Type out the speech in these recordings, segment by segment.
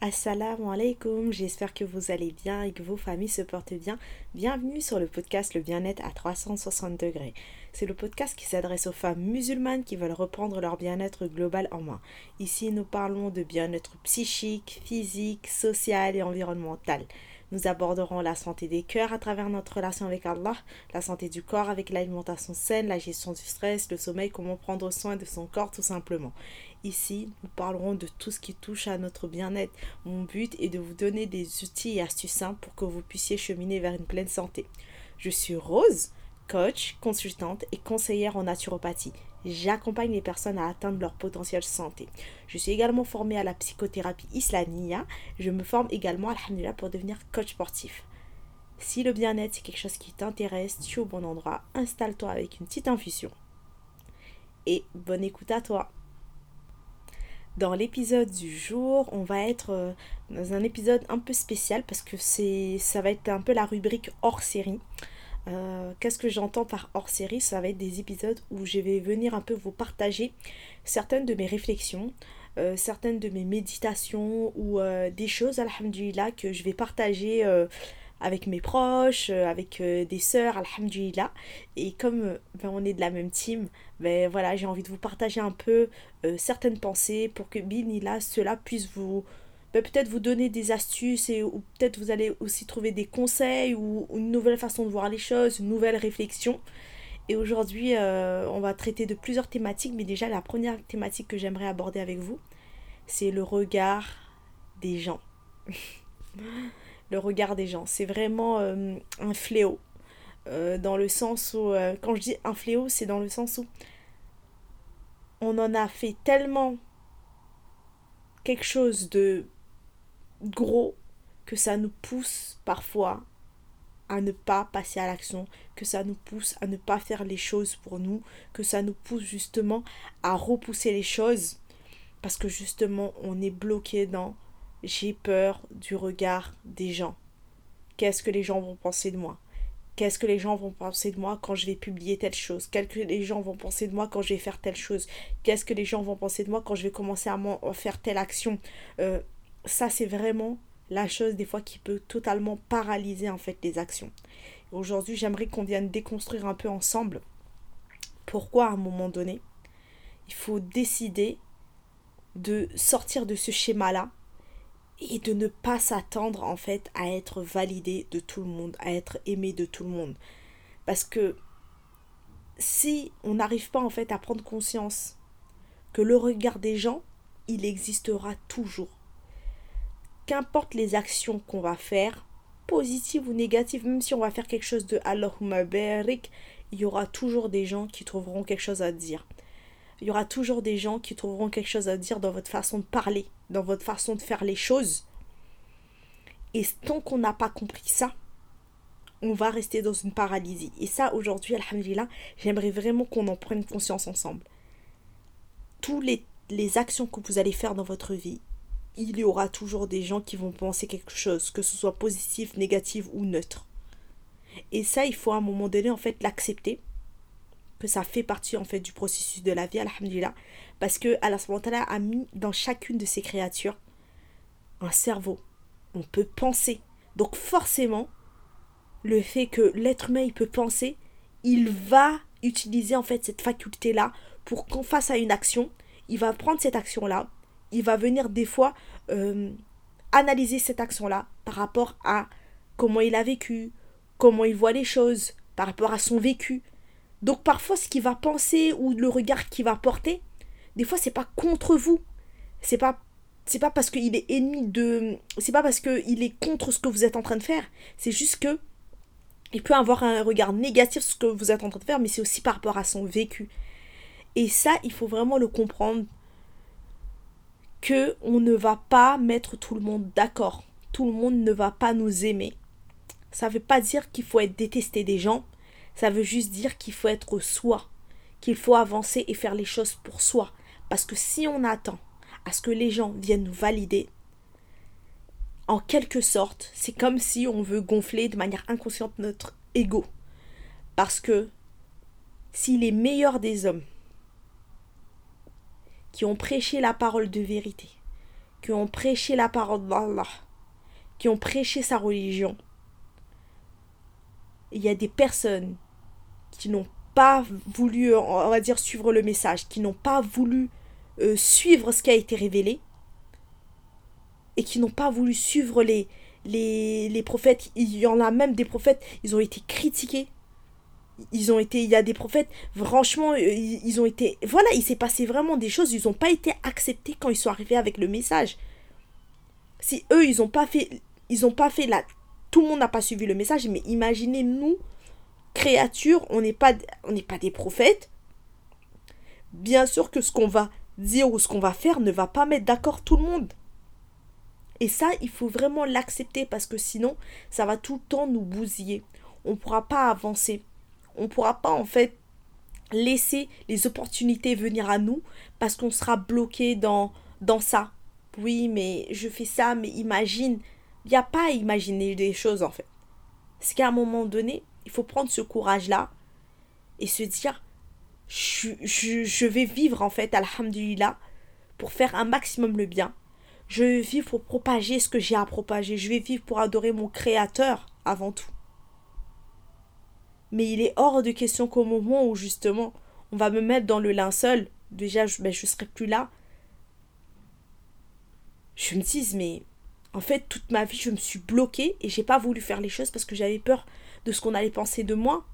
Assalamu alaikum, j'espère que vous allez bien et que vos familles se portent bien. Bienvenue sur le podcast Le bien-être à 360 degrés. C'est le podcast qui s'adresse aux femmes musulmanes qui veulent reprendre leur bien-être global en main. Ici, nous parlons de bien-être psychique, physique, social et environnemental. Nous aborderons la santé des cœurs à travers notre relation avec Allah, la santé du corps avec l'alimentation saine, la gestion du stress, le sommeil, comment prendre soin de son corps tout simplement. Ici, nous parlerons de tout ce qui touche à notre bien-être. Mon but est de vous donner des outils et astuces simples pour que vous puissiez cheminer vers une pleine santé. Je suis Rose, coach, consultante et conseillère en naturopathie. J'accompagne les personnes à atteindre leur potentiel santé. Je suis également formée à la psychothérapie islamia. Je me forme également, alhamdulillah, pour devenir coach sportif. Si le bien-être c'est quelque chose qui t'intéresse, tu es au bon endroit. Installe-toi avec une petite infusion. Et bonne écoute à toi. Dans l'épisode du jour, on va être euh, dans un épisode un peu spécial parce que ça va être un peu la rubrique hors série. Euh, qu'est-ce que j'entends par hors série? Ça va être des épisodes où je vais venir un peu vous partager certaines de mes réflexions, euh, certaines de mes méditations ou des choses, alhamdulillah, que je vais partager avec mes proches, avec des sœurs, alhamdulillah. Et comme ben, on est de la même team, ben voilà, j'ai envie de vous partager un peu certaines pensées pour que binillah, cela puisse vous ben, peut-être vous donner des astuces et, ou peut-être vous allez aussi trouver des conseils ou, une nouvelle façon de voir les choses, une nouvelle réflexion. Et aujourd'hui, euh, on va traiter de plusieurs thématiques, mais déjà la première thématique que j'aimerais aborder avec vous, c'est le regard des gens. le regard des gens, c'est vraiment euh, un fléau. Euh, dans le sens où, quand je dis un fléau, c'est dans le sens où on en a fait tellement quelque chose de gros que ça nous pousse parfois à ne pas passer à l'action, que ça nous pousse à ne pas faire les choses pour nous, que ça nous pousse justement à repousser les choses parce que justement on est bloqué dans j'ai peur du regard des gens. Qu'est-ce que les gens vont penser de moi? Qu'est-ce que les gens vont penser de moi quand je vais publier telle chose? Qu'est-ce que les gens vont penser de moi quand je vais faire telle chose? Qu'est-ce que les gens vont penser de moi quand je vais commencer à faire telle action? Euh, ça c'est vraiment la chose des fois qui peut totalement paralyser en fait les actions. Aujourd'hui, j'aimerais qu'on vienne déconstruire un peu ensemble pourquoi à un moment donné, il faut décider de sortir de ce schéma-là et de ne pas s'attendre en fait à être validé de tout le monde, à être aimé de tout le monde. Parce que si on n'arrive pas en fait à prendre conscience que le regard des gens, il existera toujours qu'importe les actions qu'on va faire, positives ou négatives, même si on va faire quelque chose de Allahumma barik, il y aura toujours des gens qui trouveront quelque chose à dire. Il y aura toujours des gens qui trouveront quelque chose à dire dans votre façon de parler, dans votre façon de faire les choses. Et tant qu'on n'a pas compris ça, on va rester dans une paralysie. Et ça, aujourd'hui, alhamdulillah, j'aimerais vraiment qu'on en prenne conscience ensemble. Tous les, les actions que vous allez faire dans votre vie, il y aura toujours des gens qui vont penser quelque chose, que ce soit positif, négatif ou neutre. Et ça, il faut à un moment donné, en fait, l'accepter, ça fait partie, en fait, du processus de la vie, alhamdulillah, parce que Allah a mis dans chacune de ces créatures un cerveau. On peut penser. Donc forcément, le fait que l'être humain, peut penser, il va utiliser, en fait, cette faculté-là pour qu'on fasse à une action, il va prendre cette action-là, il va venir des fois euh, analyser cette action-là par rapport à comment il a vécu, comment il voit les choses, par rapport à son vécu. Donc parfois ce qu'il va penser ou le regard qu'il va porter, des fois c'est pas contre vous. C'est pas c'est pas parce qu'il est ennemi de c'est pas parce qu'il est contre ce que vous êtes en train de faire, c'est juste que il peut avoir un regard négatif sur ce que vous êtes en train de faire, mais c'est aussi par rapport à son vécu. Et ça, il faut vraiment le comprendre que on ne va pas mettre tout le monde d'accord. Tout le monde ne va pas nous aimer. Ça ne veut pas dire qu'il faut être détesté des gens. Ça veut juste dire qu'il faut être soi. Qu'il faut avancer et faire les choses pour soi. Parce que si on attend à ce que les gens viennent nous valider, en quelque sorte, c'est comme si on veut gonfler de manière inconsciente notre ego. Parce que si les meilleurs des hommes qui ont prêché la parole de vérité, qui ont prêché la parole d'Allah, qui ont prêché sa religion, il y a des personnes qui n'ont pas voulu, on va dire, suivre le message, qui n'ont pas voulu euh, suivre ce qui a été révélé, et qui n'ont pas voulu suivre les, les, les prophètes. Il y en a même des prophètes, ils ont été critiqués. Ils ont été, il y a des prophètes, franchement, euh, ils, ont été, voilà, il s'est passé vraiment des choses, ils n'ont pas été acceptés quand ils sont arrivés avec le message. Si eux, ils n'ont pas fait, ils ont pas fait la, tout le monde n'a pas suivi le message, mais imaginez nous, créatures, on n'est pas, pas des prophètes. Bien sûr que ce qu'on va dire ou ce qu'on va faire ne va pas mettre d'accord tout le monde. Et ça, il faut vraiment l'accepter parce que sinon, ça va tout le temps nous bousiller. On ne pourra pas avancer. On ne pourra pas en fait laisser les opportunités venir à nous parce qu'on sera bloqué dans, dans ça. Oui, mais je fais ça, mais imagine. Il n'y a pas à imaginer des choses en fait. C'est qu'à un moment donné, il faut prendre ce courage-là et se dire je, vais vivre en fait, alhamdulillah, pour faire un maximum le bien je vais vivre pour propager ce que j'ai à propager. Je vais vivre pour adorer mon Créateur avant tout. Mais il est hors de question qu'au moment où justement on va me mettre dans le linceul, déjà je ne ben, serai plus là, je me dise mais en fait toute ma vie je me suis bloquée et j'ai pas voulu faire les choses parce que j'avais peur ce qu'on allait penser de moi.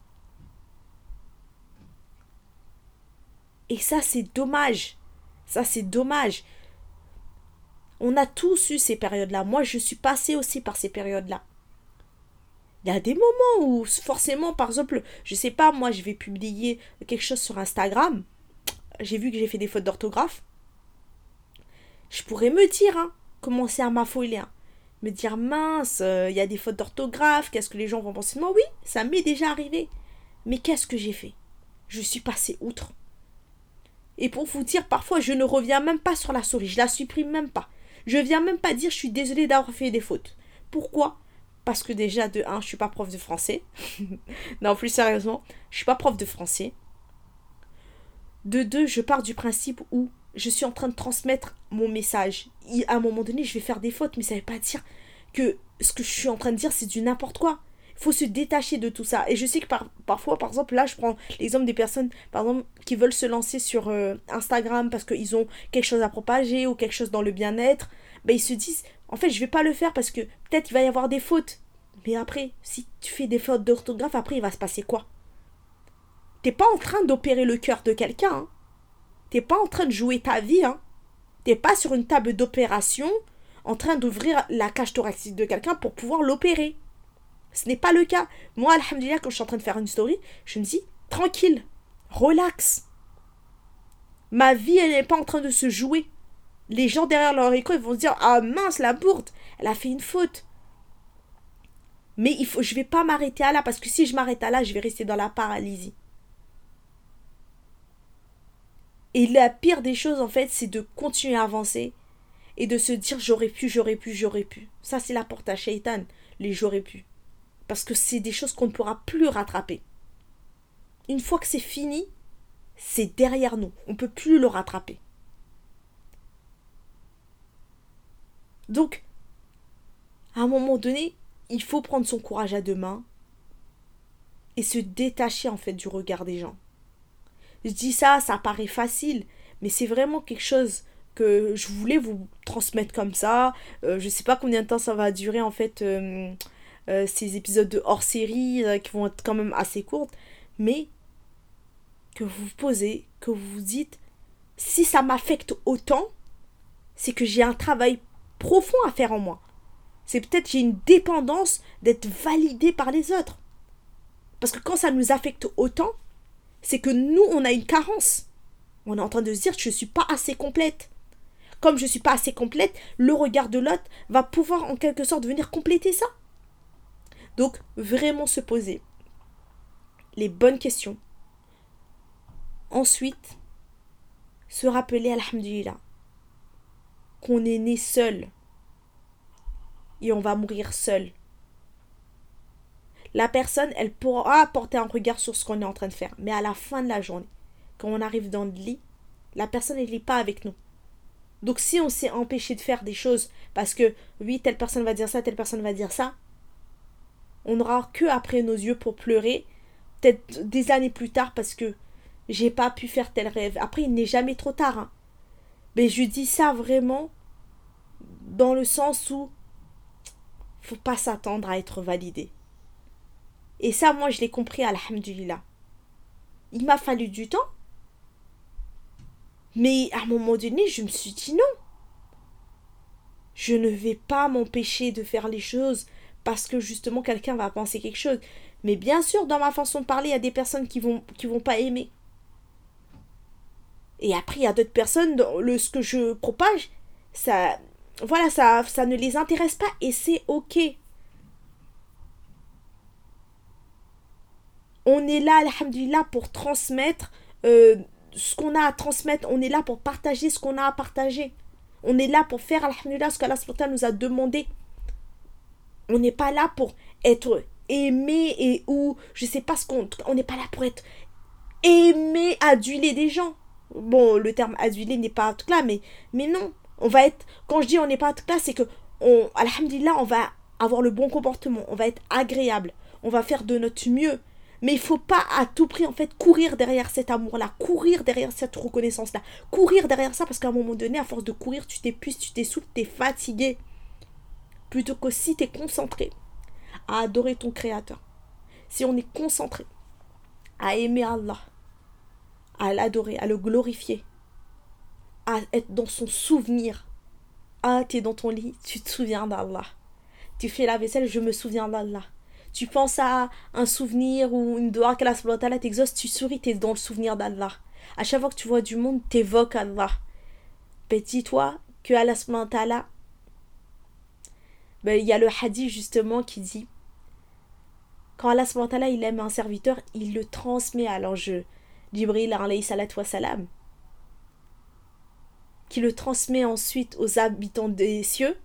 Et ça c'est dommage. Ça c'est dommage. On a tous eu ces périodes-là. Moi, je suis passée aussi par ces périodes-là. Il y a des moments où, forcément, par exemple, je sais pas, moi, je vais publier quelque chose sur Instagram. J'ai vu que j'ai fait des fautes d'orthographe. Je pourrais me dire, hein, commencer à m'affoler. Hein. Me dire, mince, euh, il y a des fautes d'orthographe, qu'est-ce que les gens vont penser de moi? Oui, ça m'est déjà arrivé. Mais qu'est-ce que j'ai fait? Je suis passée outre. Et pour vous dire, parfois, je ne reviens même pas sur la souris, je la supprime même pas. Je viens même pas dire je suis désolée d'avoir fait des fautes. Pourquoi? Parce que déjà, de 1, je suis pas prof de français. non, plus sérieusement, je suis pas prof de français. De 2, je pars du principe où je suis en train de transmettre mon message. à un moment donné, je vais faire des fautes, mais ça ne veut pas dire que ce que je suis en train de dire, c'est du n'importe quoi. Il faut se détacher de tout ça. Et je sais que parfois, par exemple, là, je prends l'exemple des personnes, par exemple, qui veulent se lancer sur euh, Instagram parce qu'ils ont quelque chose à propager ou quelque chose dans le bien-être. Ben, ils se disent, en fait, je vais pas le faire parce que peut-être il va y avoir des fautes. Mais après, si tu fais des fautes d'orthographe, après, il va se passer quoi? T'es pas en train d'opérer le cœur de quelqu'un. Hein. T'es pas en train de jouer ta vie. Hein. T'es pas sur une table d'opération en train d'ouvrir la cage thoracique de quelqu'un pour pouvoir l'opérer. Ce n'est pas le cas. Moi, alhamdulillah, quand je suis en train de faire une story, je me dis, tranquille, relax. Ma vie, elle n'est pas en train de se jouer. Les gens derrière leur écran, ils vont se dire, ah mince, la bourde, elle a fait une faute. Mais il faut, je ne vais pas m'arrêter à là, parce que si je m'arrête à là, je vais rester dans la paralysie. Et la pire des choses, en fait, c'est de continuer à avancer et de se dire j'aurais pu, j'aurais pu, j'aurais pu. Ça, c'est la porte à Shaitan, les j'aurais pu. Parce que c'est des choses qu'on ne pourra plus rattraper. Une fois que c'est fini, c'est derrière nous. On ne peut plus le rattraper. Donc, à un moment donné, il faut prendre son courage à deux mains et se détacher en fait du regard des gens. Je dis ça, ça paraît facile, mais c'est vraiment quelque chose que je voulais vous transmettre comme ça. Euh, je ne sais pas combien de temps ça va durer en fait euh, euh, ces épisodes de hors série euh, qui vont être quand même assez courtes, mais que vous vous posez, que vous vous dites, si ça m'affecte autant, c'est que j'ai un travail profond à faire en moi. C'est peut-être j'ai une dépendance d'être validé par les autres. Parce que quand ça nous affecte autant, c'est que nous, on a une carence. On est en train de se dire, je ne suis pas assez complète. Comme je ne suis pas assez complète, le regard de l'autre va pouvoir en quelque sorte venir compléter ça. Donc, vraiment se poser les bonnes questions. Ensuite, se rappeler, alhamdulillah, qu'on est né seul et on va mourir seul. La personne, elle pourra apporter un regard sur ce qu'on est en train de faire, mais à la fin de la journée, quand on arrive dans le lit, la personne, elle n'est pas avec nous. Donc si on s'est empêché de faire des choses parce que oui, telle personne va dire ça, telle personne va dire ça, on n'aura que après nos yeux pour pleurer, peut-être des années plus tard parce que j'ai pas pu faire tel rêve. Après, il n'est jamais trop tard. Hein. Mais je dis ça vraiment dans le sens où faut pas s'attendre à être validé. Et ça, moi, je l'ai compris, alhamdulillah. Il m'a fallu du temps. Mais à un moment donné, je me suis dit non. Je ne vais pas m'empêcher de faire les choses parce que justement quelqu'un va penser quelque chose. Mais bien sûr, dans ma façon de parler, il y a des personnes qui vont qui vont pas aimer. Et après, il y a d'autres personnes, le, ce que je propage, ça, voilà, ça, ça ne les intéresse pas et c'est ok. On est là, alhamdulillah, pour transmettre euh, ce qu'on a à transmettre. On est là pour partager ce qu'on a à partager. On est là pour faire, alhamdulillah, ce qu'Allah nous a demandé. On n'est pas là pour être aimé et ou je sais pas ce qu'on. On n'est pas là pour être aimé, aduler des gens. Bon, le terme adulé n'est pas tout là, mais, mais non. On va être. Quand je dis on n'est pas tout là, c'est que, on, alhamdulillah, on va avoir le bon comportement. On va être agréable. On va faire de notre mieux. Mais il faut pas à tout prix, en fait, courir derrière cet amour-là, courir derrière cette reconnaissance-là, courir derrière ça, parce qu'à un moment donné, à force de courir, tu t'épuises, tu t'essouffles, tu es fatigué. Plutôt que si tu es concentré à adorer ton Créateur, si on est concentré à aimer Allah, à l'adorer, à le glorifier, à être dans son souvenir. Ah, tu es dans ton lit, tu te souviens d'Allah. Tu fais la vaisselle, je me souviens d'Allah. Tu penses à un souvenir ou une doigt qu'Allah t'exauce, tu souris, tu es dans le souvenir d'Allah. À chaque fois que tu vois du monde, t'évoques Allah. Ben, dis-toi que Allah ben, il y a le hadith justement qui dit quand Allah il aime un serviteur, il le transmet à l'enjeu. Jibril alayhi salam, qui le transmet ensuite aux habitants des cieux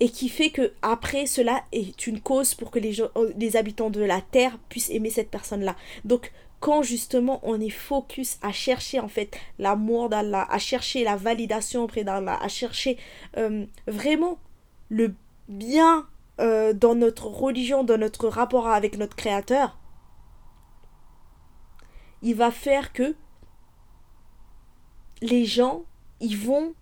et qui fait que après cela est une cause pour que les, gens, les habitants de la terre puissent aimer cette personne là donc quand justement on est focus à chercher en fait l'amour d'Allah à chercher la validation auprès d'Allah à chercher euh, vraiment le bien euh, dans notre religion dans notre rapport avec notre créateur il va faire que les gens, ils vont,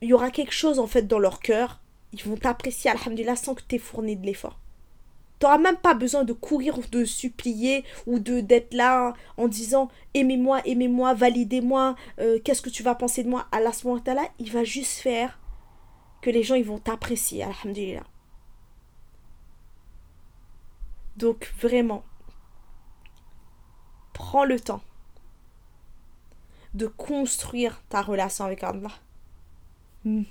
il y aura quelque chose en fait dans leur cœur, ils vont t'apprécier, alhamdulillah, sans que tu aies fourni de l'effort. Tu n'auras même pas besoin de courir ou de supplier ou de d'être là en disant aimez-moi, aimez-moi, validez-moi, euh, qu'est-ce que tu vas penser de moi? Allah là, il va juste faire que les gens ils vont t'apprécier, alhamdulillah. Donc vraiment, prends le temps de construire ta relation avec Allah. Hmm.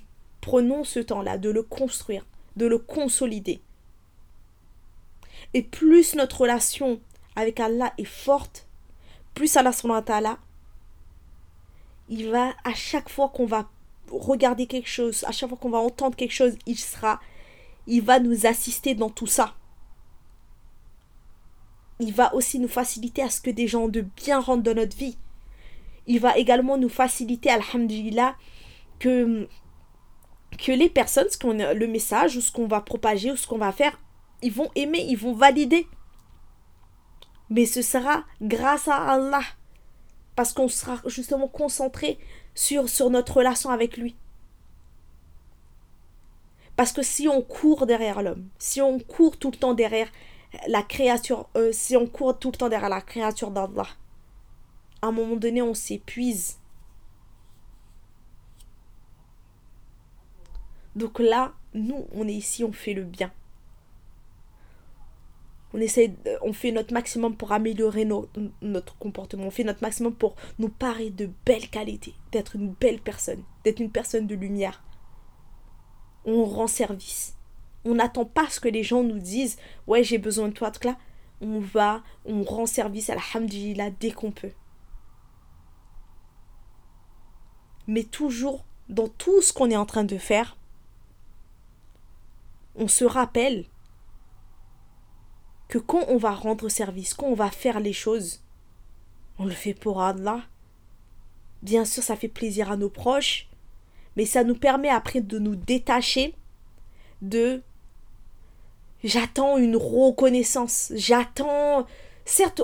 Prenons ce temps-là de le construire, de le consolider. Et plus notre relation avec Allah est forte, plus Allah ta'ala, il va, à chaque fois qu'on va regarder quelque chose, à chaque fois qu'on va entendre quelque chose, il sera, il va nous assister dans tout ça il va aussi nous faciliter à ce que des gens de bien rentrent dans notre vie. Il va également nous faciliter, alhamdulillah, que, que les personnes, ce qu'on, le message ou ce qu'on va propager ou ce qu'on va faire, ils vont aimer, ils vont valider. Mais ce sera grâce à Allah. Parce qu'on sera justement concentré sur, sur notre relation avec lui. Parce que si on court derrière l'homme, si on court tout le temps derrière la créature, euh, si on court tout le temps derrière la créature d'Allah, à un moment donné, on s'épuise. Donc là, nous, on est ici, on fait le bien. On essaie, on fait notre maximum pour améliorer notre comportement. On fait notre maximum pour nous parer de belles qualités, d'être une belle personne, d'être une personne de lumière. On rend service. On n'attend pas ce que les gens nous disent Ouais, j'ai besoin de toi. Donc là, on va, on rend service à la dès qu'on peut. Mais toujours, dans tout ce qu'on est en train de faire, on se rappelle que quand on va rendre service, quand on va faire les choses, on le fait pour Allah. Bien sûr, ça fait plaisir à nos proches, mais ça nous permet après de nous détacher de j'attends une reconnaissance, j'attends certes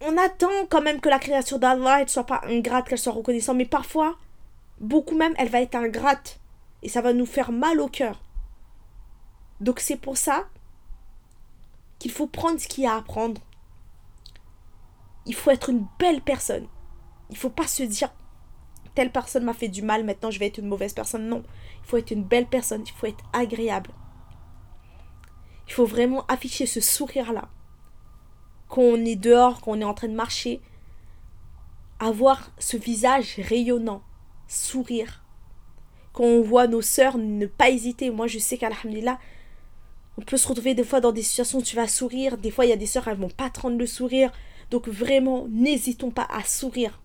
on attend quand même que la création d'Allah ne soit pas ingrate, qu'elle soit reconnaissante, mais parfois beaucoup même elle va être ingrate et ça va nous faire mal au cœur. Donc c'est pour ça qu'il faut prendre ce qu'il y a à prendre. Il faut être une belle personne. Il faut pas se dire telle personne m'a fait du mal, maintenant je vais être une mauvaise personne. Non, il faut être une belle personne, il faut être agréable. Il faut vraiment afficher ce sourire-là. Quand on est dehors, quand on est en train de marcher, avoir ce visage rayonnant, sourire. Quand on voit nos sœurs, ne pas hésiter. Moi, je sais qu'Alhamdulillah, on peut se retrouver des fois dans des situations où tu vas sourire. Des fois, il y a des sœurs, elles vont pas te rendre le sourire. Donc vraiment, n'hésitons pas à sourire.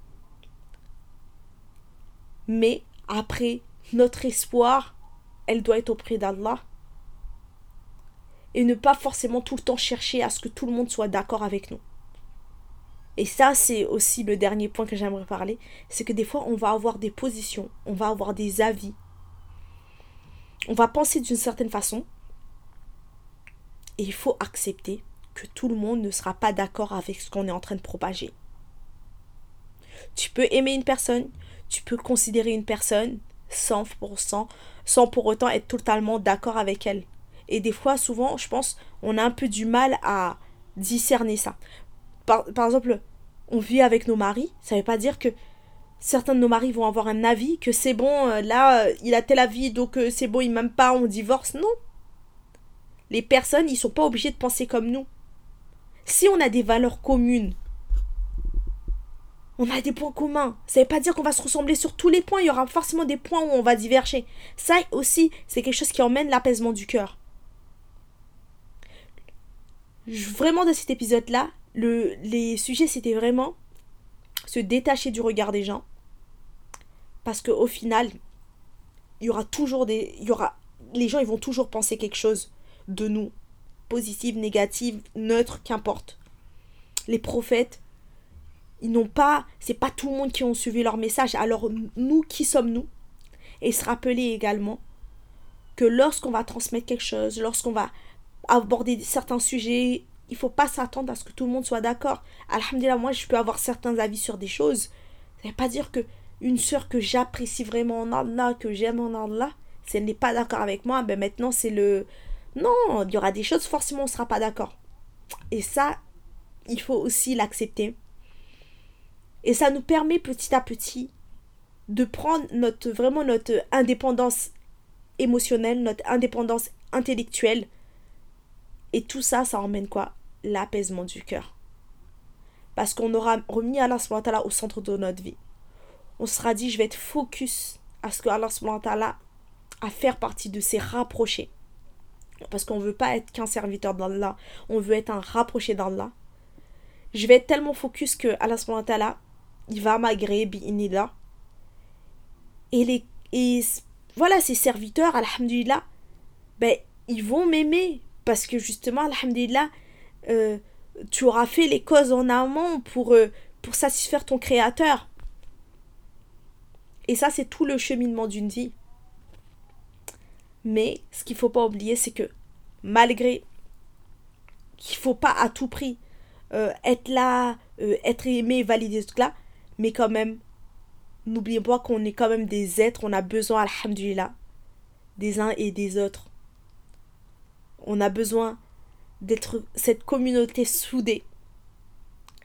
Mais après, notre espoir, elle doit être auprès d'Allah. Et ne pas forcément tout le temps chercher à ce que tout le monde soit d'accord avec nous. Et ça, c'est aussi le dernier point que j'aimerais parler. C'est que des fois, on va avoir des positions, on va avoir des avis. On va penser d'une certaine façon. Et il faut accepter que tout le monde ne sera pas d'accord avec ce qu'on est en train de propager. Tu peux aimer une personne, tu peux considérer une personne 100%, sans pour autant être totalement d'accord avec elle. Et des fois, souvent, je pense, on a un peu du mal à discerner ça. Par, exemple, on vit avec nos maris, ça ne veut pas dire que certains de nos maris vont avoir un avis, que c'est bon, euh, là, euh, il a tel avis, donc euh, c'est bon, il m'aime pas, on divorce. Non. Les personnes, ils sont pas obligés de penser comme nous. Si on a des valeurs communes, on a des points communs. Ça ne veut pas dire qu'on va se ressembler sur tous les points. Il y aura forcément des points où on va diverger. Ça aussi, c'est quelque chose qui emmène l'apaisement du cœur. Vraiment, dans cet épisode-là, le, les sujets, c'était vraiment se détacher du regard des gens. Parce qu'au final, il y aura toujours des. Il y aura, les gens, ils vont toujours penser quelque chose de nous. Positive, négative, neutre, qu'importe. Les prophètes, ils n'ont pas, c'est pas tout le monde qui ont suivi leur message. Alors nous, qui sommes-nous Et se rappeler également que lorsqu'on va transmettre quelque chose, lorsqu'on va aborder certains sujets, il faut pas s'attendre à ce que tout le monde soit d'accord. Alhamdulillah, moi je peux avoir certains avis sur des choses. Ça veut pas dire que une sœur que j'apprécie vraiment en Allah, que j'aime en Allah, si elle n'est pas d'accord avec moi, ben maintenant c'est le... Non, il y aura des choses, forcément on ne sera pas d'accord. Et ça, il faut aussi l'accepter. Et ça nous permet petit à petit de prendre notre, vraiment notre indépendance émotionnelle, notre indépendance intellectuelle. Et tout ça, ça emmène quoi? L'apaisement du cœur. Parce qu'on aura remis Allah au centre de notre vie. On sera dit, je vais être focus à ce que Allah à faire partie de ses rapprochés. Parce qu'on veut pas être qu'un serviteur d'Allah, on veut être un rapproché d'Allah. Je vais être tellement focus que Allah il va m'agréer là Et les et voilà, ces serviteurs, alhamdulillah, ben, ils vont m'aimer. Parce que justement, alhamdulillah, euh, tu auras fait les causes en amont pour, euh, pour satisfaire ton créateur. Et ça, c'est tout le cheminement d'une vie. Mais ce qu'il ne faut pas oublier, c'est que malgré qu'il ne faut pas à tout prix euh, être là, être aimé, valider tout là, mais quand même, n'oubliez pas qu'on est quand même des êtres, on a besoin, alhamdulillah, des uns et des autres. On a besoin d'être cette communauté soudée.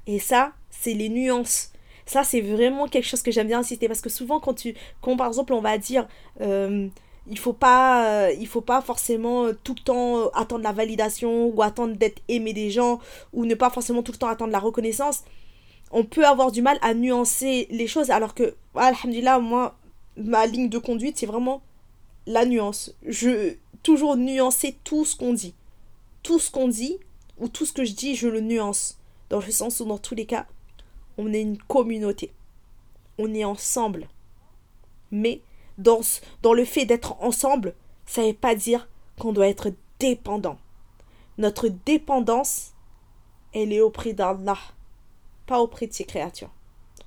Et ça, c'est les nuances. Ça, c'est vraiment quelque chose que j'aime bien insister parce que souvent, quand tu, quand par exemple, on va dire, euh, il faut pas, euh, il faut pas forcément tout le temps attendre la validation ou attendre d'être aimé des gens ou ne pas forcément tout le temps attendre la reconnaissance on peut avoir du mal à nuancer les choses alors que, alhamdulillah, moi, ma ligne de conduite, c'est vraiment la nuance. Je toujours nuancer tout ce qu'on dit. Tout ce qu'on dit ou tout ce que je dis, je le nuance. Dans le sens où, dans tous les cas, on est une communauté. On est ensemble. Mais dans, le fait d'être ensemble, ça ne veut pas dire qu'on doit être dépendant. Notre dépendance, elle est auprès d'Allah pas auprès de ses créatures.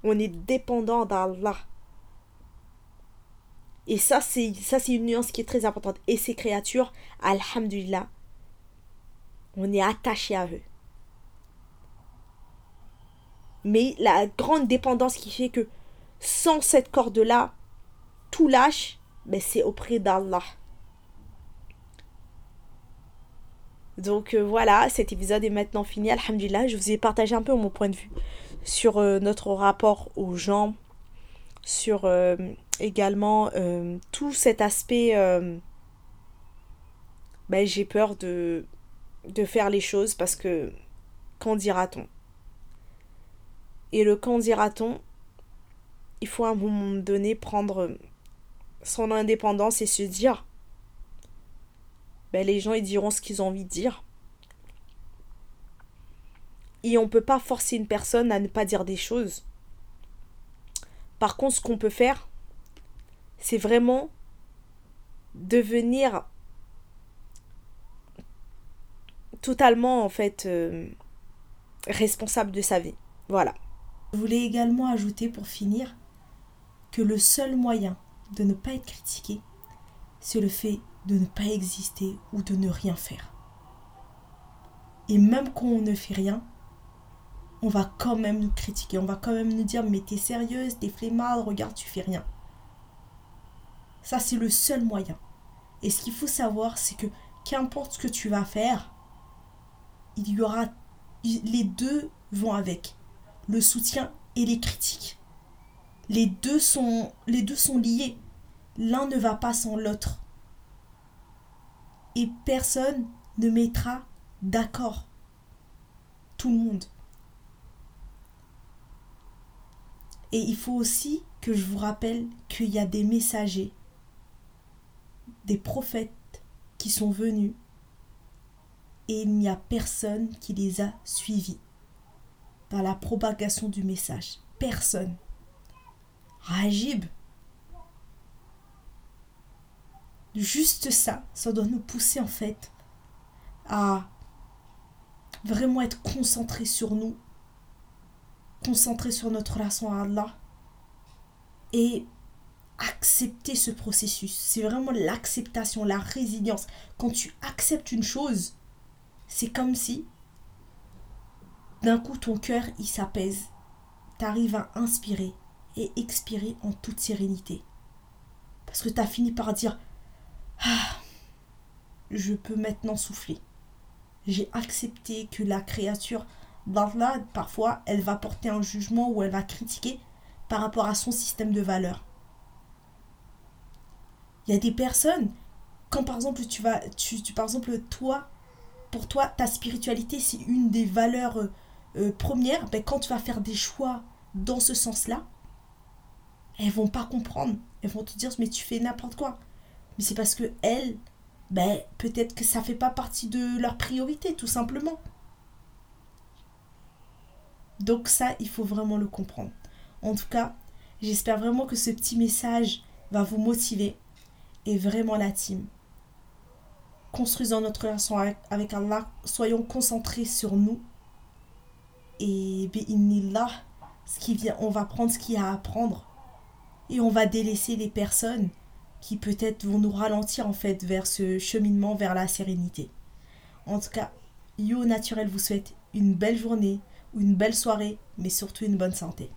On est dépendant d'Allah. Et ça, c'est ça, c'est une nuance qui est très importante. Et ces créatures, alhamdulillah, on est attaché à eux. Mais la grande dépendance qui fait que sans cette corde-là, tout lâche, mais c'est auprès d'Allah. Donc euh, voilà, cet épisode est maintenant fini. Alhamdulillah, je vous ai partagé un peu mon point de vue sur euh, notre rapport aux gens, sur euh, également tout cet aspect. Ben, j'ai peur de, de faire les choses parce que qu'en dira-t-on? Et le qu'en dira-t-on, il faut à un moment donné prendre son indépendance et se dire ben, les gens ils diront ce qu'ils ont envie de dire. Et on ne peut pas forcer une personne à ne pas dire des choses. Par contre, ce qu'on peut faire, c'est vraiment devenir totalement en fait euh, responsable de sa vie. Voilà. Je voulais également ajouter pour finir que le seul moyen de ne pas être critiqué, c'est le fait de ne pas exister ou de ne rien faire. Et même quand on ne fait rien, on va quand même nous critiquer, on va quand même nous dire mais t'es sérieuse, t'es flemmarde, regarde tu fais rien. Ça c'est le seul moyen. Et ce qu'il faut savoir c'est que qu'importe ce que tu vas faire, il y aura les deux vont avec le soutien et les critiques. Les deux sont liés. L'un ne va pas sans l'autre et personne ne mettra d'accord tout le monde. Et il faut aussi que je vous rappelle qu'il y a des messagers, des prophètes qui sont venus et il n'y a personne qui les a suivis dans la propagation du message. Personne. Rajib, juste ça, ça doit nous pousser en fait à vraiment être concentré sur nous, concentré sur notre relation à Allah et accepter ce processus. C'est vraiment l'acceptation, la résilience. Quand tu acceptes une chose, c'est comme si d'un coup ton cœur il s'apaise. Tu arrives à inspirer et expirer en toute sérénité. Parce que tu as fini par dire ah, je peux maintenant souffler. J'ai accepté que la créature d'Allah, parfois, elle va porter un jugement ou elle va critiquer par rapport à son système de valeurs. Il y a des personnes, quand par exemple tu vas, tu, par exemple toi, pour toi, ta spiritualité c'est une des valeurs euh, euh, premières, ben, quand tu vas faire des choix dans ce sens-là, elles vont pas comprendre. Elles vont te dire mais tu fais n'importe quoi mais c'est parce que elles, ben, peut-être que ça fait pas partie de leur priorité, tout simplement. Donc ça, il faut vraiment le comprendre. En tout cas, j'espère vraiment que ce petit message va vous motiver et vraiment la team. Construisons notre relation avec Allah, soyons concentrés sur nous et là, ce qui vient, on va prendre ce qu'il y a à apprendre et on va délaisser les personnes qui peut-être vont nous ralentir en fait vers ce cheminement vers la sérénité. En tout cas, Yo Naturel vous souhaite une belle journée, une belle soirée, mais surtout une bonne santé.